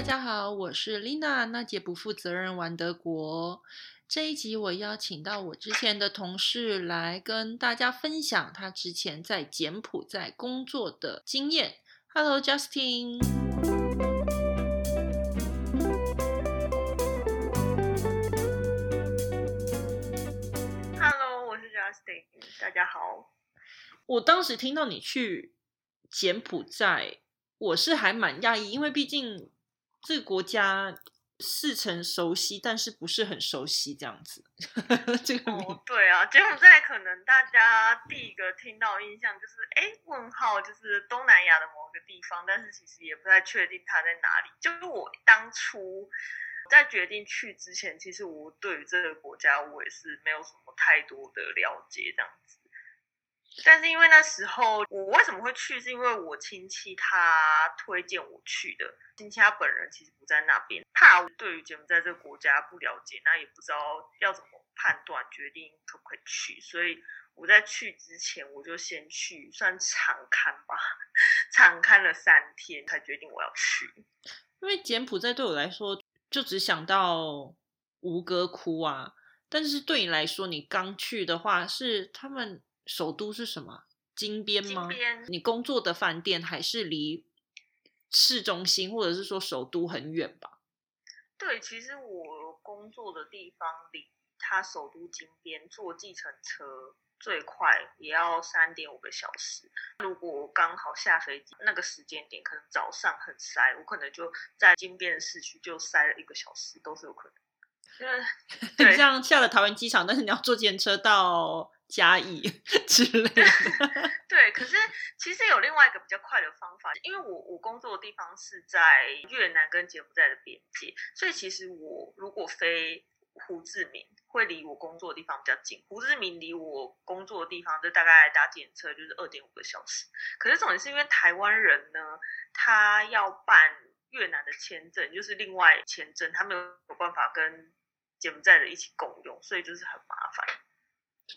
大家好，我是 Lina，那姐不负责任玩德国。这一集我邀请到我之前的同事来跟大家分享他之前在柬埔寨工作的经验。Hello，Justin。Hello，我是 Justin，大家好。我当时听到你去柬埔寨，我是还蛮讶异，因为毕竟这个国家似曾熟悉，但是不是很熟悉这样子。这个名哦，对啊，柬埔寨可能大家第一个听到印象就是，哎，问号就是东南亚的某个地方，但是其实也不太确定它在哪里。就是我当初在决定去之前，其实我对于这个国家我也是没有什么太多的了解，这样子。但是因为那时候我为什么会去，是因为我亲戚他推荐我去的。亲戚他本人其实不在那边，怕我对于柬埔寨这个国家不了解，那也不知道要怎么判断决定可不可以去，所以我在去之前我就先去算长看吧，长看了三天才决定我要去。因为柬埔寨对我来说，就只想到吴哥窟啊。但是对你来说，你刚去的话，是他们首都是什么？金边吗？金边你工作的饭店还是离市中心，或者是说首都很远吧？对，其实我工作的地方离它首都金边坐计程车最快也要三点五个小时。如果刚好下飞机那个时间点，可能早上很塞，我可能就在金边的市区就塞了一个小时，都是有可能。因为 对这样下了桃园机场，但是你要坐电车到加一 之类的。对，可是其实有另外一个比较快的方法，因为我我工作的地方是在越南跟柬埔寨的边界，所以其实我如果飞胡志明，会离我工作的地方比较近。胡志明离我工作的地方就大概搭检车就是二点五个小时。可是重点是因为台湾人呢，他要办越南的签证，就是另外签证，他没有有办法跟柬埔寨的一起共用，所以就是很麻烦。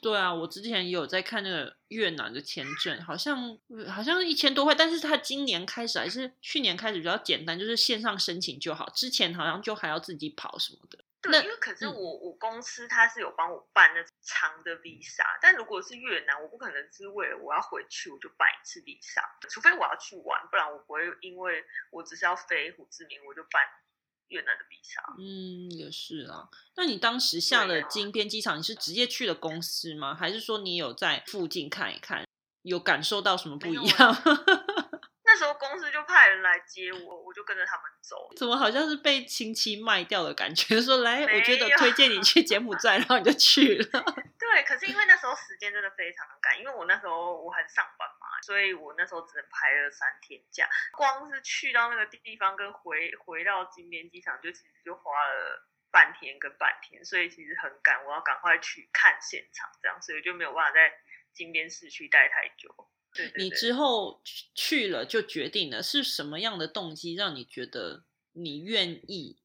对啊，我之前也有在看那个越南的签证，好像好像一千多块，但是他今年开始还是去年开始比较简单，就是线上申请就好。之前好像就还要自己跑什么的。那对，因为可是嗯我、我公司他是有帮我办那种长的 visa，但如果是越南，我不可能是为了我要回去我就办一次 visa，除非我要去玩，不然我不会因为我只是要飞胡志明我就办越南的 visa。嗯，也是啊。那你当时下了金边机场，你是直接去了公司吗？还是说你有在附近看一看，有感受到什么不一样？那时候公司就派人来接我，我就跟着他们走。怎么好像是被亲戚卖掉的感觉？说来，我觉得推荐你去柬埔寨，然后你就去了。对，可是因为那时候时间真的非常赶，因为我那时候我还上班嘛，所以我那时候只能排了三天假，光是去到那个地方跟回回到金边机场，就其实就花了半天跟半天，所以其实很赶，我要赶快去看现场，这样，所以就没有办法在金边市区待太久。对对对你之后去去了就决定了，是什么样的动机让你觉得你愿意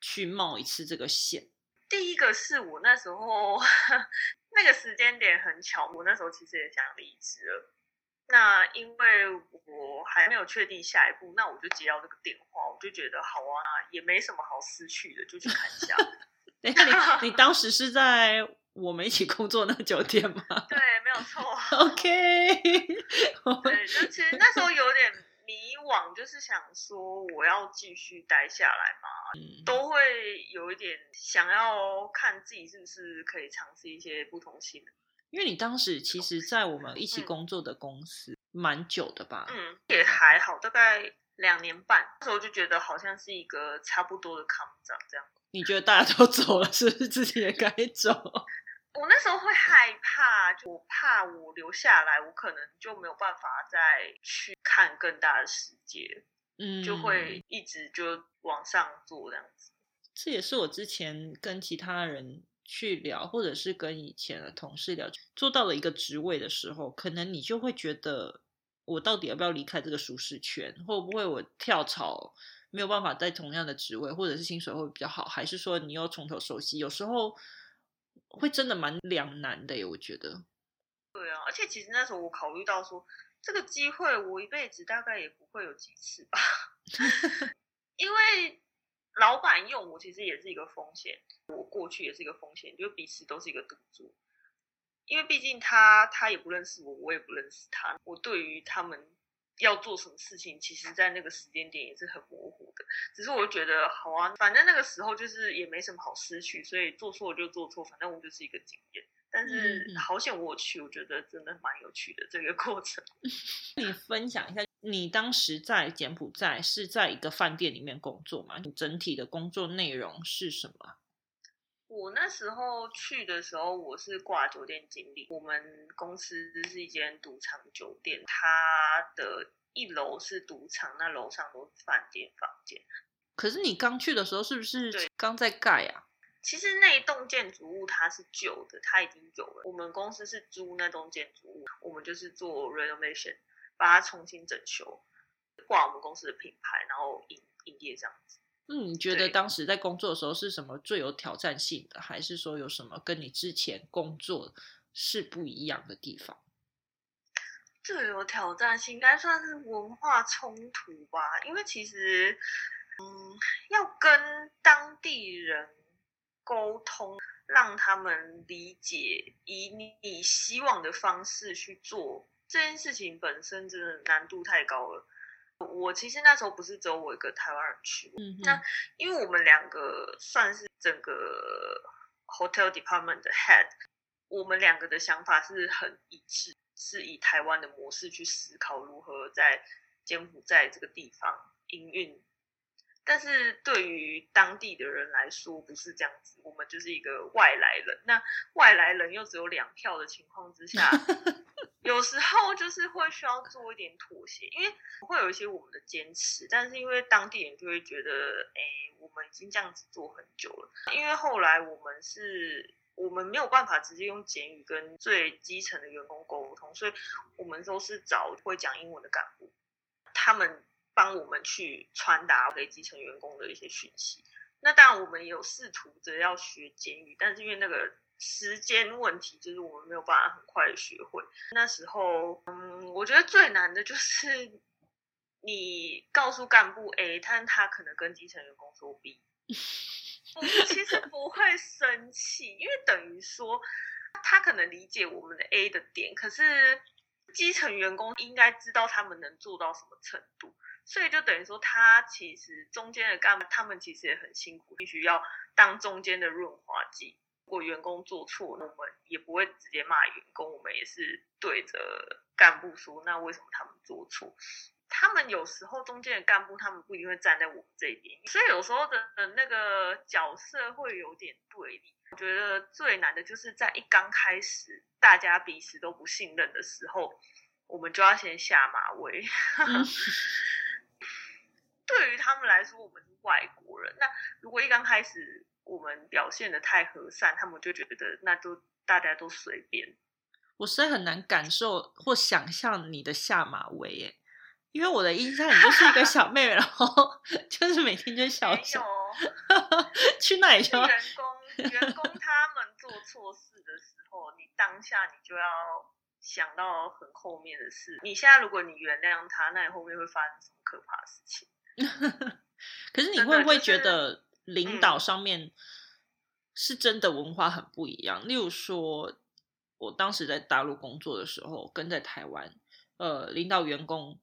去冒一次这个险？第一个是我那时候 那个时间点很巧，我那时候其实也想离职了。那因为我还没有确定下一步，那我就接到这个电话，我就觉得好啊，也没什么好失去的，就去看一下。等一下，你你当时是在我们一起工作那个酒店吗 对，没有错。？OK，对，就其实那时候有点迷惘，就是想说我要继续待下来嘛，嗯都会有一点想要看自己是不是可以尝试一些不同性的。因为你当时其实，在我们一起工作的公司蛮久的吧？嗯，也还好，大概两年半。那时候就觉得好像是一个差不多的康长这样。你觉得大家都 走了，是不是自己也该走？我那时候会害怕，就我怕我留下来，我可能就没有办法再去看更大的世界，嗯，就会一直就往上做这样子。这也是我之前跟其他人去聊，或者是跟以前的同事聊，做到了一个职位的时候，可能你就会觉得，我到底要不要离开这个舒适圈？会不会我跳槽没有办法在同样的职位，或者是薪水会比较好？还是说你要从头熟悉？有时候会真的蛮两难的耶，我觉得。对啊，而且其实那时候我考虑到说，这个机会我一辈子大概也不会有几次吧。因为老板用我其实也是一个风险，我过去也是一个风险，就彼此都是一个赌注。因为毕竟他他也不认识我，我也不认识他，我对于他们要做什么事情，其实在那个时间点也是很模糊的。只是我觉得好啊，反正那个时候就是也没什么好失去，所以做错就做错，反正我就是一个经验。但是好险我去，我觉得真的蛮有趣的这个过程。你分享一下，你当时在柬埔寨是在一个饭店里面工作吗？你整体的工作内容是什么？我那时候去的时候，我是挂酒店经理。我们公司是一间赌场酒店，它的一楼是赌场，那楼上都是饭店房间。可是你刚去的时候是不是刚在盖啊？其实那一栋建筑物它是旧的，它已经有了。我们公司是租那栋建筑物，我们就是做 renovation，把它重新整修，挂我们公司的品牌，然后营营业这样子。嗯你觉得当时在工作的时候是什么最有挑战性的，还是说有什么跟你之前工作是不一样的地方？最有挑战性应该算是文化冲突吧，因为其实，嗯，要跟当地人。沟通，让他们理解，以你希望的方式去做这件事情，本身真的难度太高了。我其实那时候不是只有我一个台湾人去，那因为我们两个算是整个 hotel department 的 head，我们两个的想法是很一致，是以台湾的模式去思考如何在柬埔寨这个地方营运。但是对于当地的人来说，不是这样子。我们就是一个外来人，那外来人又只有两票的情况之下，有时候就是会需要做一点妥协，因为会有一些我们的坚持。但是因为当地人就会觉得，哎，我们已经这样子做很久了。因为后来我们是，我们没有办法直接用简语跟最基层的员工沟通，所以我们都是找会讲英文的干部，他们。帮我们去传达给基层员工的一些讯息。那当然，我们也有试图着要学简语，但是因为那个时间问题，就是我们没有办法很快的学会。那时候，嗯，我觉得最难的就是你告诉干部 A，但他可能跟基层员工说 B，我们其实不会生气，因为等于说他可能理解我们的 A 的点，可是基层员工应该知道他们能做到什么程度。所以就等于说，他其实中间的干部，他们其实也很辛苦，必须要当中间的润滑剂。如果员工做错，我们也不会直接骂员工，我们也是对着干部说，那为什么他们做错？他们有时候中间的干部，他们不一定会站在我们这边，所以有时候的那个角色会有点对立。我觉得最难的就是在一刚开始，大家彼此都不信任的时候，我们就要先下马威。对于他们来说，我们是外国人。那如果一刚开始我们表现的太和善，他们就觉得那都大家都随便。我实在很难感受或想象你的下马威耶，因为我的印象你就是一个小妹妹，然后 就是每天就笑笑。去那里就员工员工他们做错事的时候，你当下你就要想到很后面的事。你现在如果你原谅他，那你后面会发生什么可怕的事情？可是你会不会觉得领导上面是真的文化很不一样？例如说，我当时在大陆工作的时候，跟在台湾，呃，领导员工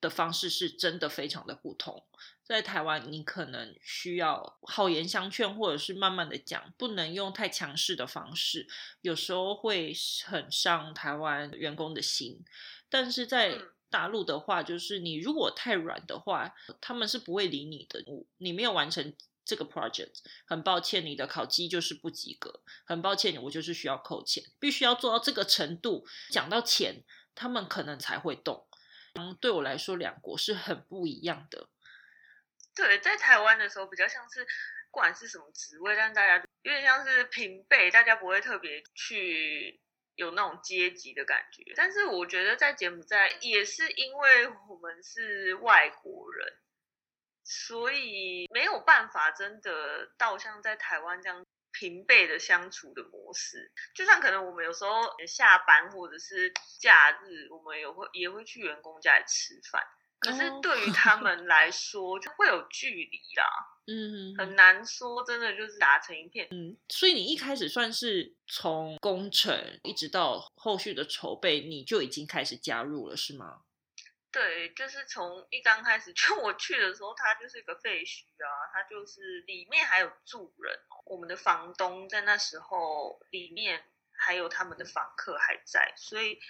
的方式是真的非常的不同。在台湾，你可能需要好言相劝，或者是慢慢的讲，不能用太强势的方式，有时候会很伤台湾员工的心。但是在大陆的话，就是你如果太软的话，他们是不会理你的。你没有完成这个 project，很抱歉，你的考绩就是不及格。很抱歉，我就是需要扣钱，必须要做到这个程度。讲到钱，他们可能才会动。嗯，对我来说，两国是很不一样的。对，在台湾的时候，比较像是不管是什么职位，但大家有点像是平辈，大家不会特别去。有那种阶级的感觉，但是我觉得在柬埔寨也是因为我们是外国人，所以没有办法真的到像在台湾这样平辈的相处的模式。就算可能我们有时候下班或者是假日，我们也会也会去员工家里吃饭，可是哦对于他 们来说，就会有距离啦，嗯很难说真的就是打成一片。嗯，所以你一开始算是从工程一直到后续的筹备，你就已经开始加入了，是吗？对，就是从一刚开始，就我去的时候，它就是一个废墟啊，它就是里面还有住人哦。我们的房东在那时候里面还有他们的房客还在，所以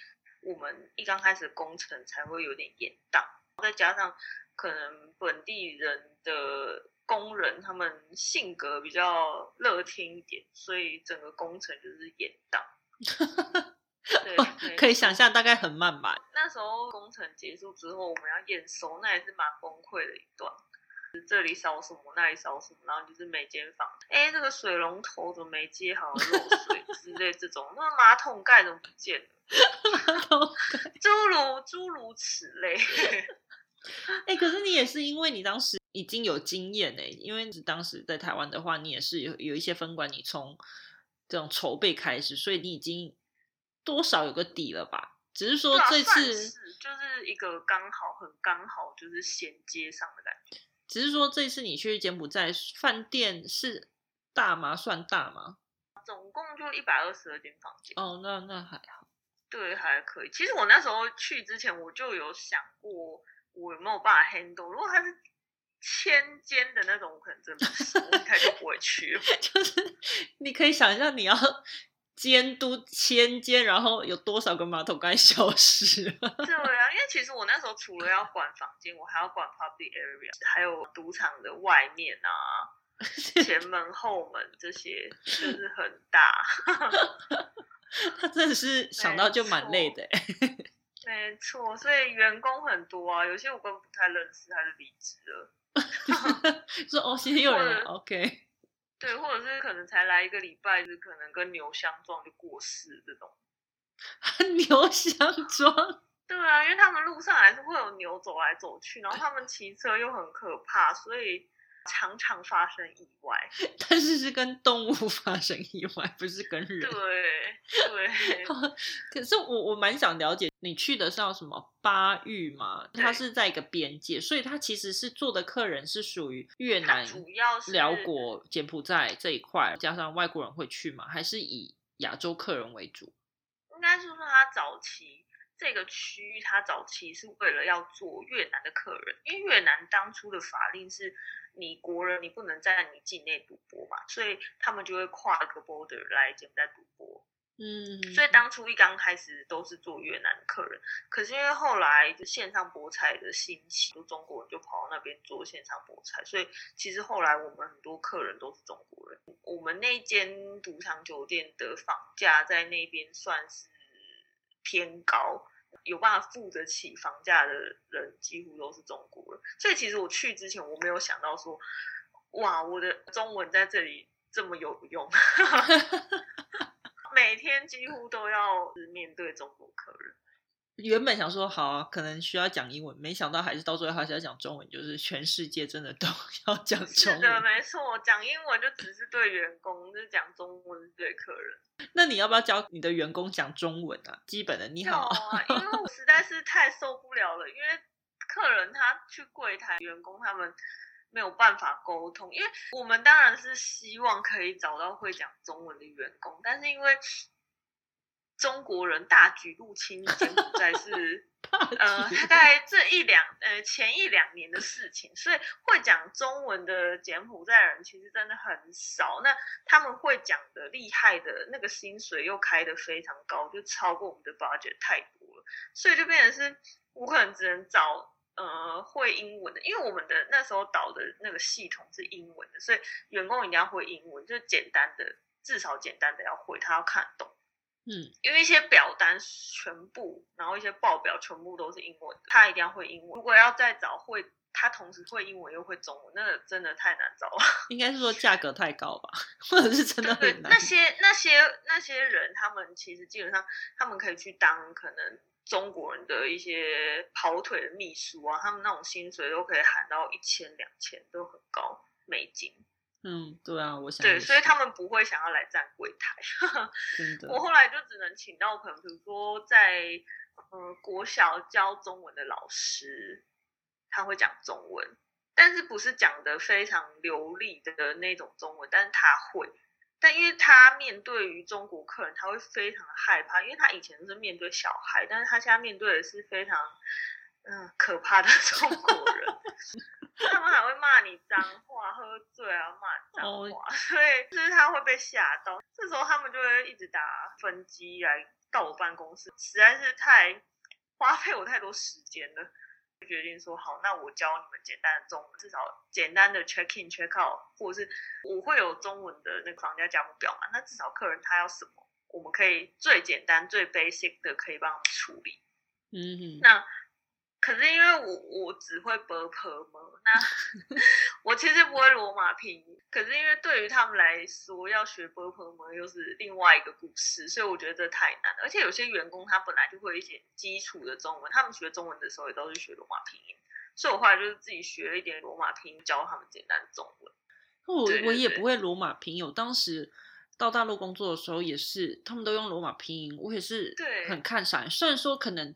我们一刚开始工程才会有点延宕。再加上可能本地人的工人他们性格比较乐天一点，所以整个工程就是延宕。对，可以想象，大概很慢吧。那时候工程结束之后，我们要验收，那也是蛮崩溃的一段。这里烧什么，那里烧什么，然后就是每间房，哎，这个水龙头怎么没接好，漏水之类这种，那马桶盖怎么不见了？诸如诸如此类。哎、可是你也是因为你当时已经有经验哎，因为当时在台湾的话，你也是有有一些分管，你从这种筹备开始，所以你已经多少有个底了吧？只是说这算次，是就是一个刚好很刚好就是衔接上的感觉。只是说这次你去柬埔寨饭店是大吗？算大吗？总共就一百二十二间房间。哦，那那还好。对，还可以。其实我那时候去之前，我就有想过，我有没有办法 handle。如果它是千间的那种，我可能真的不行，我应该就不会去了。就是你可以想象你要监督千间，然后有多少个马桶盖消失了。对啊，因为其实我那时候除了要管房间，我还要管 public area，还有赌场的外面啊、前门、后门这些，就是很大。他真的是想到就蛮累的欸。没错，所以员工很多啊，有些我根本不太认识，他就离职了。说哦，今天有人，OK。对，或者是可能才来一个礼拜，就可能跟牛相撞就过世这种。牛相撞，对啊，因为他们路上还是会有牛走来走去，然后他们骑车又很可怕，所以常常发生意外。但是是跟动物 发生意外，不是跟人。对对，可是我我蛮想了解，你去的是叫什么巴育嘛？它是在一个边界，所以它其实是做的客人是属于越南、主要是辽国、柬埔寨这一块，加上外国人会去吗？还是以亚洲客人为主？应该是说他早期这个区域，他早期是为了要做越南的客人，因为越南当初的法令是你国人你不能在你境内赌博嘛，所以他们就会跨个 border 来柬埔寨赌博。嗯，所以当初一刚开始都是做越南的客人，可是因为后来就线上博彩的兴起，就中国人就跑到那边做线上博彩，所以其实后来我们很多客人都是中国人。我们那间赌场酒店的房价在那边算是偏高，有办法付得起房价的人几乎都是中国人。所以其实我去之前我没有想到说，哇，我的中文在这里这么有用。每天几乎都要面对中国客人，原本想说好啊，可能需要讲英文，没想到还是到最后还是要讲中文，就是全世界真的都 要讲中是的，文。没错，讲英文就只是对员工，就是讲中文是对客人。那你要不要教你的员工讲中文啊？基本的你有好，啊，因为我实在是太受不了了，因为客人他去柜台，员工他们没有办法沟通，因为我们当然是希望可以找到会讲中文的员工，但是因为中国人大举入侵柬埔寨是 呃，大概这一两呃前一两年的事情，所以会讲中文的柬埔寨人其实真的很少。那他们会讲的厉害的那个薪水又开的非常高，就超过我们的 budget 太多了，所以就变成是我可能只能找呃会英文的，因为我们的那时候导的那个系统是英文的，所以员工一定要会英文，就简单的至少简单的要会，他要看得懂。嗯，因为一些表单全部，然后一些报表全部都是英文，他一定要会英文。如果要再找会，他同时会英文又会中文，那个真的太难找了。应该是说价格太高吧，或者是真的对很难那。些那些那些人，他们其实基本上他们可以去当可能中国人的一些跑腿的秘书啊，他们那种薪水都可以喊到一千两千，都很高美金。嗯，对啊，我想对，所以他们不会想要来站柜台。真的我后来就只能请到朋友比如说在呃国小教中文的老师，他会讲中文，但是不是讲的非常流利的那种中文，但是他会。但因为他面对于中国客人，他会非常害怕，因为他以前是面对小孩，但是他现在面对的是非常嗯可怕的 中国人，他们还会骂你脏话，喝醉啊骂脏话，所以就是他会被吓到，这时候他们就会一直打分机来到我办公室，实在是太花费我太多时间了。就决定说好，那我教你们简单的中文，至少简单的 check in check out，或者是我会有中文的那个房价价目表嘛？那至少客人他要什么，我们可以最简单最 basic 的可以帮他们处理。嗯，那。可是因为我我只会 b u r p 嘛，那 我其实不会罗马拼音。可是因为对于他们来说，要学 b u r p 嘛又是另外一个故事，所以我觉得这太难。而且有些员工他本来就会一些基础的中文，他们学中文的时候也都是学罗马拼音，所以我后来就是自己学了一点罗马拼音，教他们简单中文。我我也不会罗马拼音，我当时到大陆工作的时候也是，他们都用罗马拼音，我也是很看傻。虽然说可能。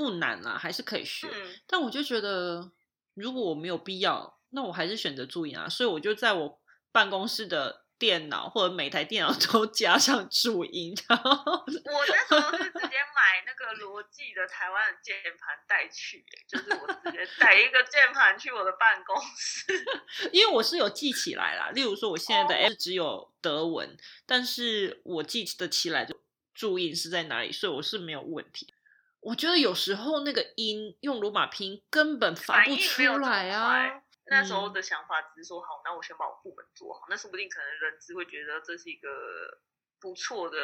不难啊，还是可以学。但我就觉得，如果我没有必要，那我还是选择注音啊。所以我就在我办公室的电脑或者每台电脑 都加上注音。然后我那时候是直接买那个罗技的台湾的键盘带去，就是我直接带一个键盘去我的办公室。因为我是有记起来啦，例如说我现在的 F 只有德文，但是我记得起来就注音是在哪里，所以我是没有问题。我觉得有时候那个音用罗马拼音根本发不出来啊。那时候的想法只是说，好，那我先把我部门做好，那说不定可能人资会觉得这是一个不错的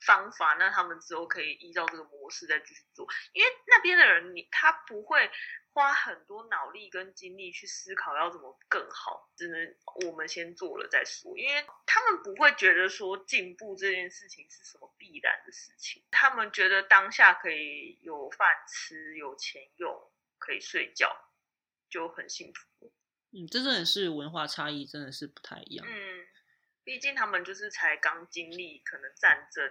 方法，那他们之后可以依照这个模式再继续做。因为那边的人，你他不会。花很多脑力跟精力去思考要怎么更好，只能我们先做了再说，因为他们不会觉得说进步这件事情是什么必然的事情，他们觉得当下可以有饭吃、有钱用、可以睡觉就很幸福。嗯，这真的是文化差异，真的是不太一样。嗯，毕竟他们就是才刚经历可能战争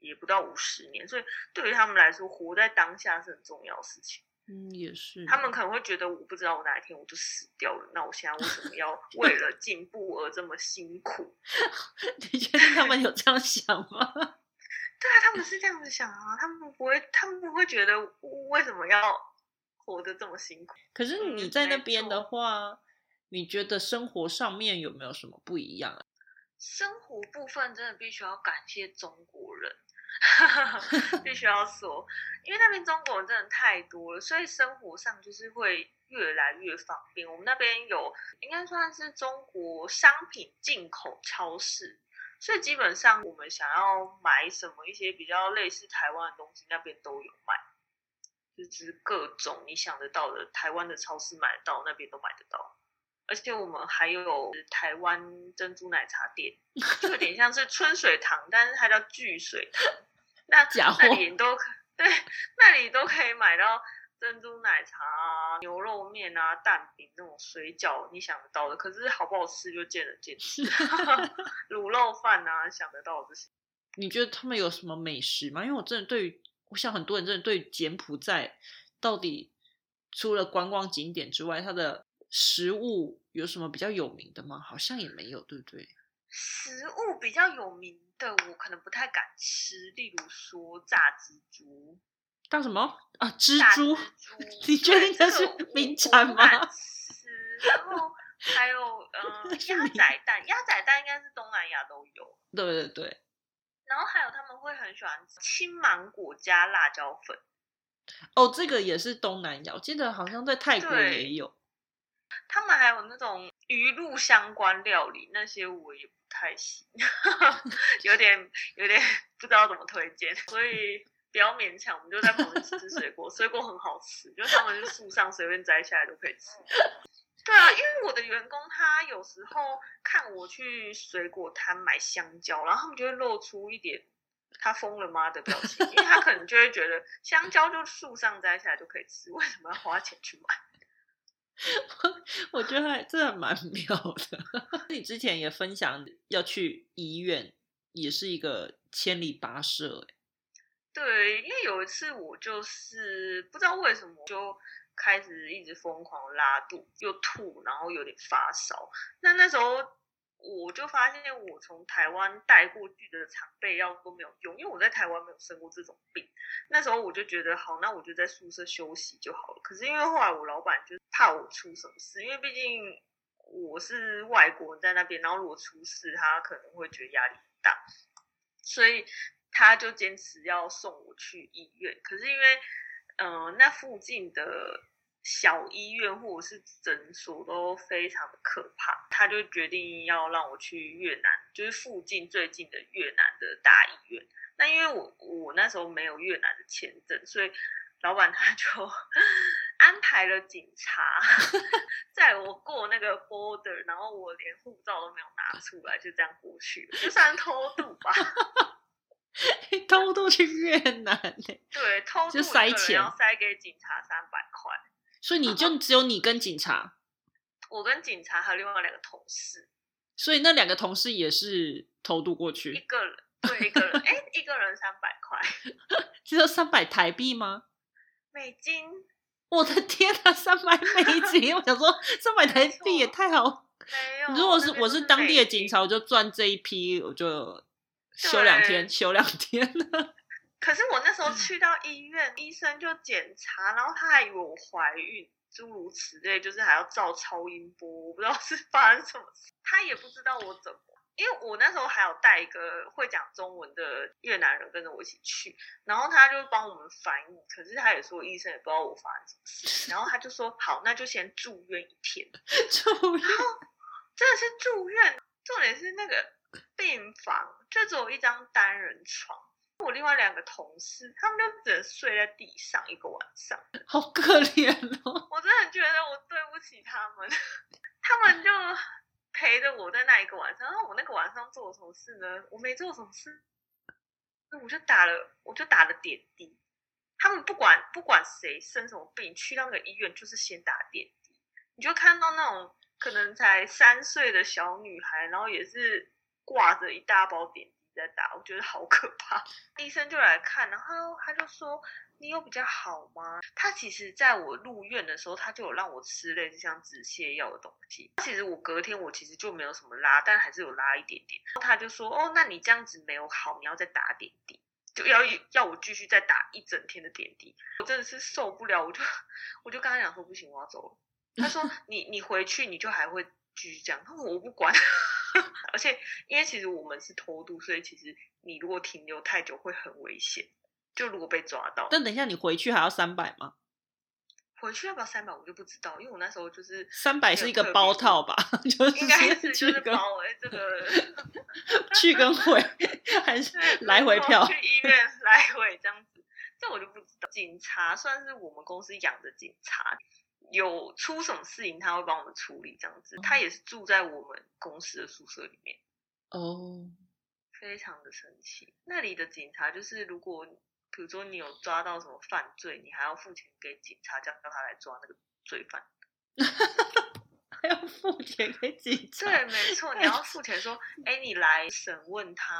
也不到五十年，所以对于他们来说，活在当下是很重要的事情。嗯，也是。他们可能会觉得，我不知道我哪一天我就死掉了，那我现在为什么要 为了进步而这么辛苦？你觉得他们有这样想吗？对啊，他们是这样子想啊，他们不会，他们不会觉得为什么要活得这么辛苦。可是你在那边的话，你觉得生活上面有没有什么不一样啊？生活部分真的必须要感谢中国人。必须要说，因为那边中国人真的太多了，所以生活上就是会越来越方便。我们那边有应该算是中国商品进口超市，所以基本上我们想要买什么一些比较类似台湾的东西，那边都有卖，就是各种你想得到的台湾的超市买得到，那边都买得到。而且我们还有台湾珍珠奶茶店，就有点像是春水堂，但是它叫聚水堂。那那里都可对，那里都可以买到珍珠奶茶啊、牛肉面啊、蛋饼那种水饺，你想得到的。可是好不好吃就见仁见智。卤肉饭啊，想得到这些。你觉得他们有什么美食吗？因为我真的对于，我想很多人真的对柬埔寨到底除了观光景点之外，它的食物有什么比较有名的吗？好像也没有，对不对？食物比较有名。的我可能不太敢吃，例如说炸蜘蛛，炸什么啊？蜘蛛？你确定这是名产吗？吃，然后还有嗯鸭仔蛋，鸭仔蛋应该是东南亚都有。对对对。然后还有他们会很喜欢青芒果加辣椒粉。哦，这个也是东南亚，我记得好像在泰国也有。他们还有那种鱼露相关料理，那些我也不。太行，有点有点不知道怎么推荐，所以不要勉强。我们就在旁边吃吃水果，水果很好吃，就他们是树上随便摘下来都可以吃。对啊，因为我的员工他有时候看我去水果摊买香蕉，然后他们就会露出一点他疯了吗的表情，因为他可能就会觉得香蕉就树上摘下来就可以吃，为什么要花钱去买？我觉得还真的蛮妙的。你之前也分享要去医院，也是一个千里跋涉。对，因为有一次我就是不知道为什么就开始一直疯狂拉肚，又吐，然后有点发烧。那那时候我就发现，我从台湾带过去的常备药都没有用，因为我在台湾没有生过这种病。那时候我就觉得，好，那我就在宿舍休息就好了。可是因为后来我老板就怕我出什么事，因为毕竟我是外国人在那边，然后如果出事，他可能会觉得压力很大，所以他就坚持要送我去医院。可是因为嗯，那附近的小医院或者是诊所都非常的可怕，他就决定要让我去越南，就是附近最近的越南的大医院。那因为我我那时候没有越南的签证，所以老板他就 安排了警察 在我过那个 border，然后我连护照都没有拿出来，就这样过去了，就算偷渡吧。偷渡去越南呢？对，偷渡就塞钱，要塞给警察三百块。所以你就只有你跟警察，我跟警察还有另外两个同事。所以那两个同事也是偷渡过去，一个人对一个人，哎，一个人三百块，只有三百台币吗？美金？我的天啊，三百美金！我想说，三百台币也太好。没有，如果是我是当地的警察，我就赚这一批，我就休两天，休两天。可是我那时候去到医院，医生就检查，然后他还以为我怀孕，诸如此类，就是还要照超音波，我不知道是发生什么事，他也不知道我怎么，因为我那时候还有带一个会讲中文的越南人跟着我一起去，然后他就帮我们翻译，可是他也说医生也不知道我发生什么事，然后他就说好，那就先住院一天，住院。真的是住院，重点是那个病房就只有一张单人床。我另外两个同事，他们就只能睡在地上一个晚上。好可怜哦！我真的觉得我对不起他们，他们就陪着我在那一个晚上。然后我那个晚上做了什么事呢？我没做什么事，我就打了，我就打了点滴。他们不管不管谁生什么病，去那个医院就是先打点滴。你就看到那种可能才三岁的小女孩，然后也是挂着一大包点滴。在打，我觉得好可怕。医生就来看，然后他就说：“你有比较好吗？”他其实在我入院的时候，他就有让我吃类似像止泻药的东西。其实我隔天我其实就没有什么拉，但还是有拉一点点。他就说：“哦，那你这样子没有好，你要再打点滴，就要要我继续再打一整天的点滴。”我真的是受不了，我就我就跟他讲说：“不行，我要走了。”他说：“你你回去你就还会继续这样。”他说：“我不管。” 而且，因为其实我们是偷渡，所以其实你如果停留太久会很危险。就如果被抓到，但等一下你回去还要三百吗？回去要不要三百我就不知道，因为我那时候就是三百 是一个包套吧，就是应该是就是包哎、这个 去跟回还是来回票？去医院来回这样子，这我就不知道。警察算是我们公司养的警察。有出什么事情，他会帮我们处理，这样子。他也是住在我们公司的宿舍里面，哦，非常的神奇。那里的警察就是，如果比如说你有抓到什么犯罪，你还要付钱给警察，叫叫他来抓那个罪犯。还要付钱给警察？对，没错，你要付钱说，哎，你来审问他，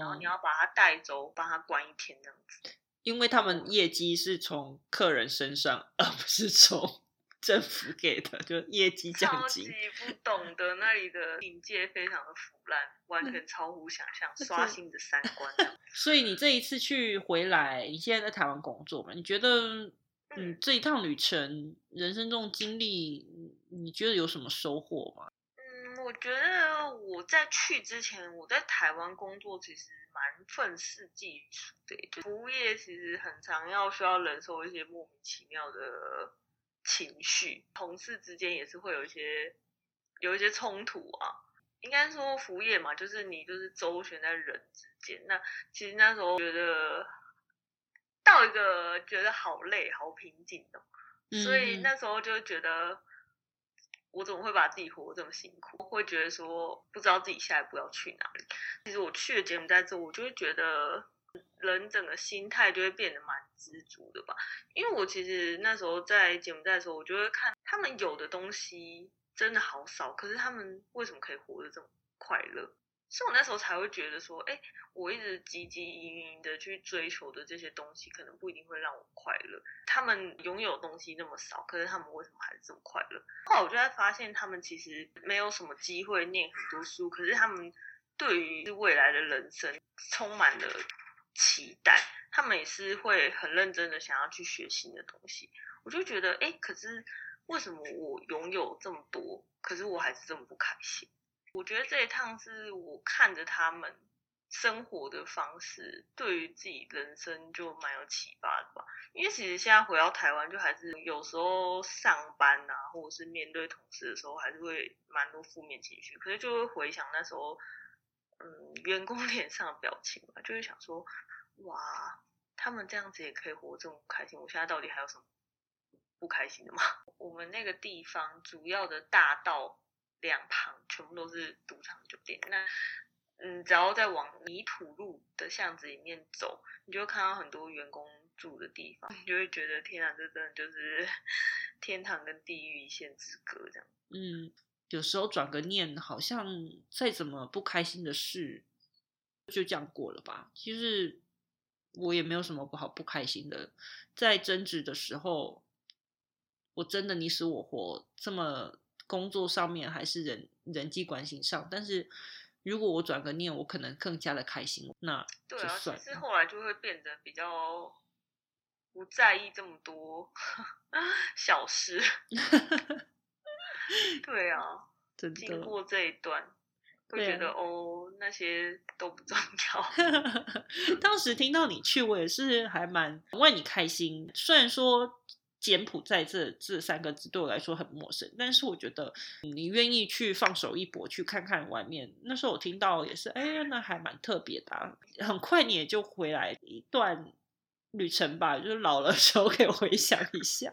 然后你要把他带走，帮他关一天这样子。因为他们业绩是从客人身上，而不是从政府给的，就业绩奖超金级。不懂得那里的警戒非常的腐烂，完全超乎想象，刷新你的三观。所以你这一次去回来，你现在在台湾工作嘛？你觉得，嗯，这一趟旅程，人生中经历，你觉得有什么收获吗？嗯，我觉得我在去之前，我在台湾工作其实蛮愤世嫉俗的，就服务业其实很常要需要忍受一些莫名其妙的情绪，同事之间也是会有一些有一些冲突啊。应该说服务业嘛，就是你就是周旋在人之间。那其实那时候觉得到一个觉得好累、好瓶颈的，所以嗯那时候就觉得。我怎么会把自己活得这么辛苦？我会觉得说不知道自己下一步要去哪里。其实我去了柬埔寨之后，我就会觉得人整个心态就会变得蛮知足的吧。因为我其实那时候在柬埔寨的时候，我就会看他们有的东西真的好少，可是他们为什么可以活得这么快乐？所以我那时候才会觉得说，哎，我一直汲汲营营的去追求的这些东西，可能不一定会让我快乐。他们拥有东西那么少，可是他们为什么还是这么快乐？后来我就在发现，他们其实没有什么机会念很多书，可是他们对于未来的人生充满了期待，他们也是会很认真的想要去学新的东西。我就觉得，哎，可是为什么我拥有这么多，可是我还是这么不开心？我觉得这一趟是我看着他们生活的方式，对于自己人生就蛮有启发的吧。因为其实现在回到台湾，就还是有时候上班啊，或者是面对同事的时候，还是会蛮多负面情绪。可是就会回想那时候，嗯，员工 脸上的表情吧，就是想说，哇，他们这样子也可以活这么开心，我现在到底还有什么不开心的吗？我们那个地方主要的大道。两旁全部都是赌场酒店，那嗯，只要再往泥土路的巷子里面走，你就会看到很多员工住的地方，你就会觉得天啊，这真的就是 天堂跟地狱一线之隔这样。嗯，有时候转个念，好像再怎么不开心的事，就这样过了吧。其实我也没有什么不好不开心的，在争执的时候，我真的你死我活这么。工作上面还是人人际关系上，但是如果我转个念，我可能更加的开心。那对啊，其实后来就会变得比较不在意这么多 小事。对啊，经过这一段，会觉得哦，那些都不重要。当时听到你去，我也是还蛮为你开心。虽然说。柬埔寨这这三个字对我来说很陌生，但是我觉得你愿意去放手一搏，去看看外面。那时候我听到也是，哎，那还蛮特别的。很快你也就回来一段旅程吧，就是老了时候可以回想一下，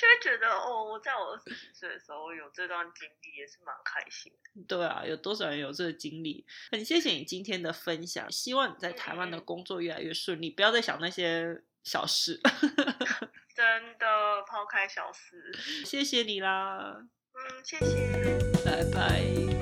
就会觉得哦，我在我二十几岁的时候有这段经历，也是蛮开心。对啊，有多少人有这个经历？很谢谢你今天的分享，希望你在台湾的工作越来越顺利，不要再想那些小事。真的抛开小事，谢谢你啦。嗯，谢谢，拜拜。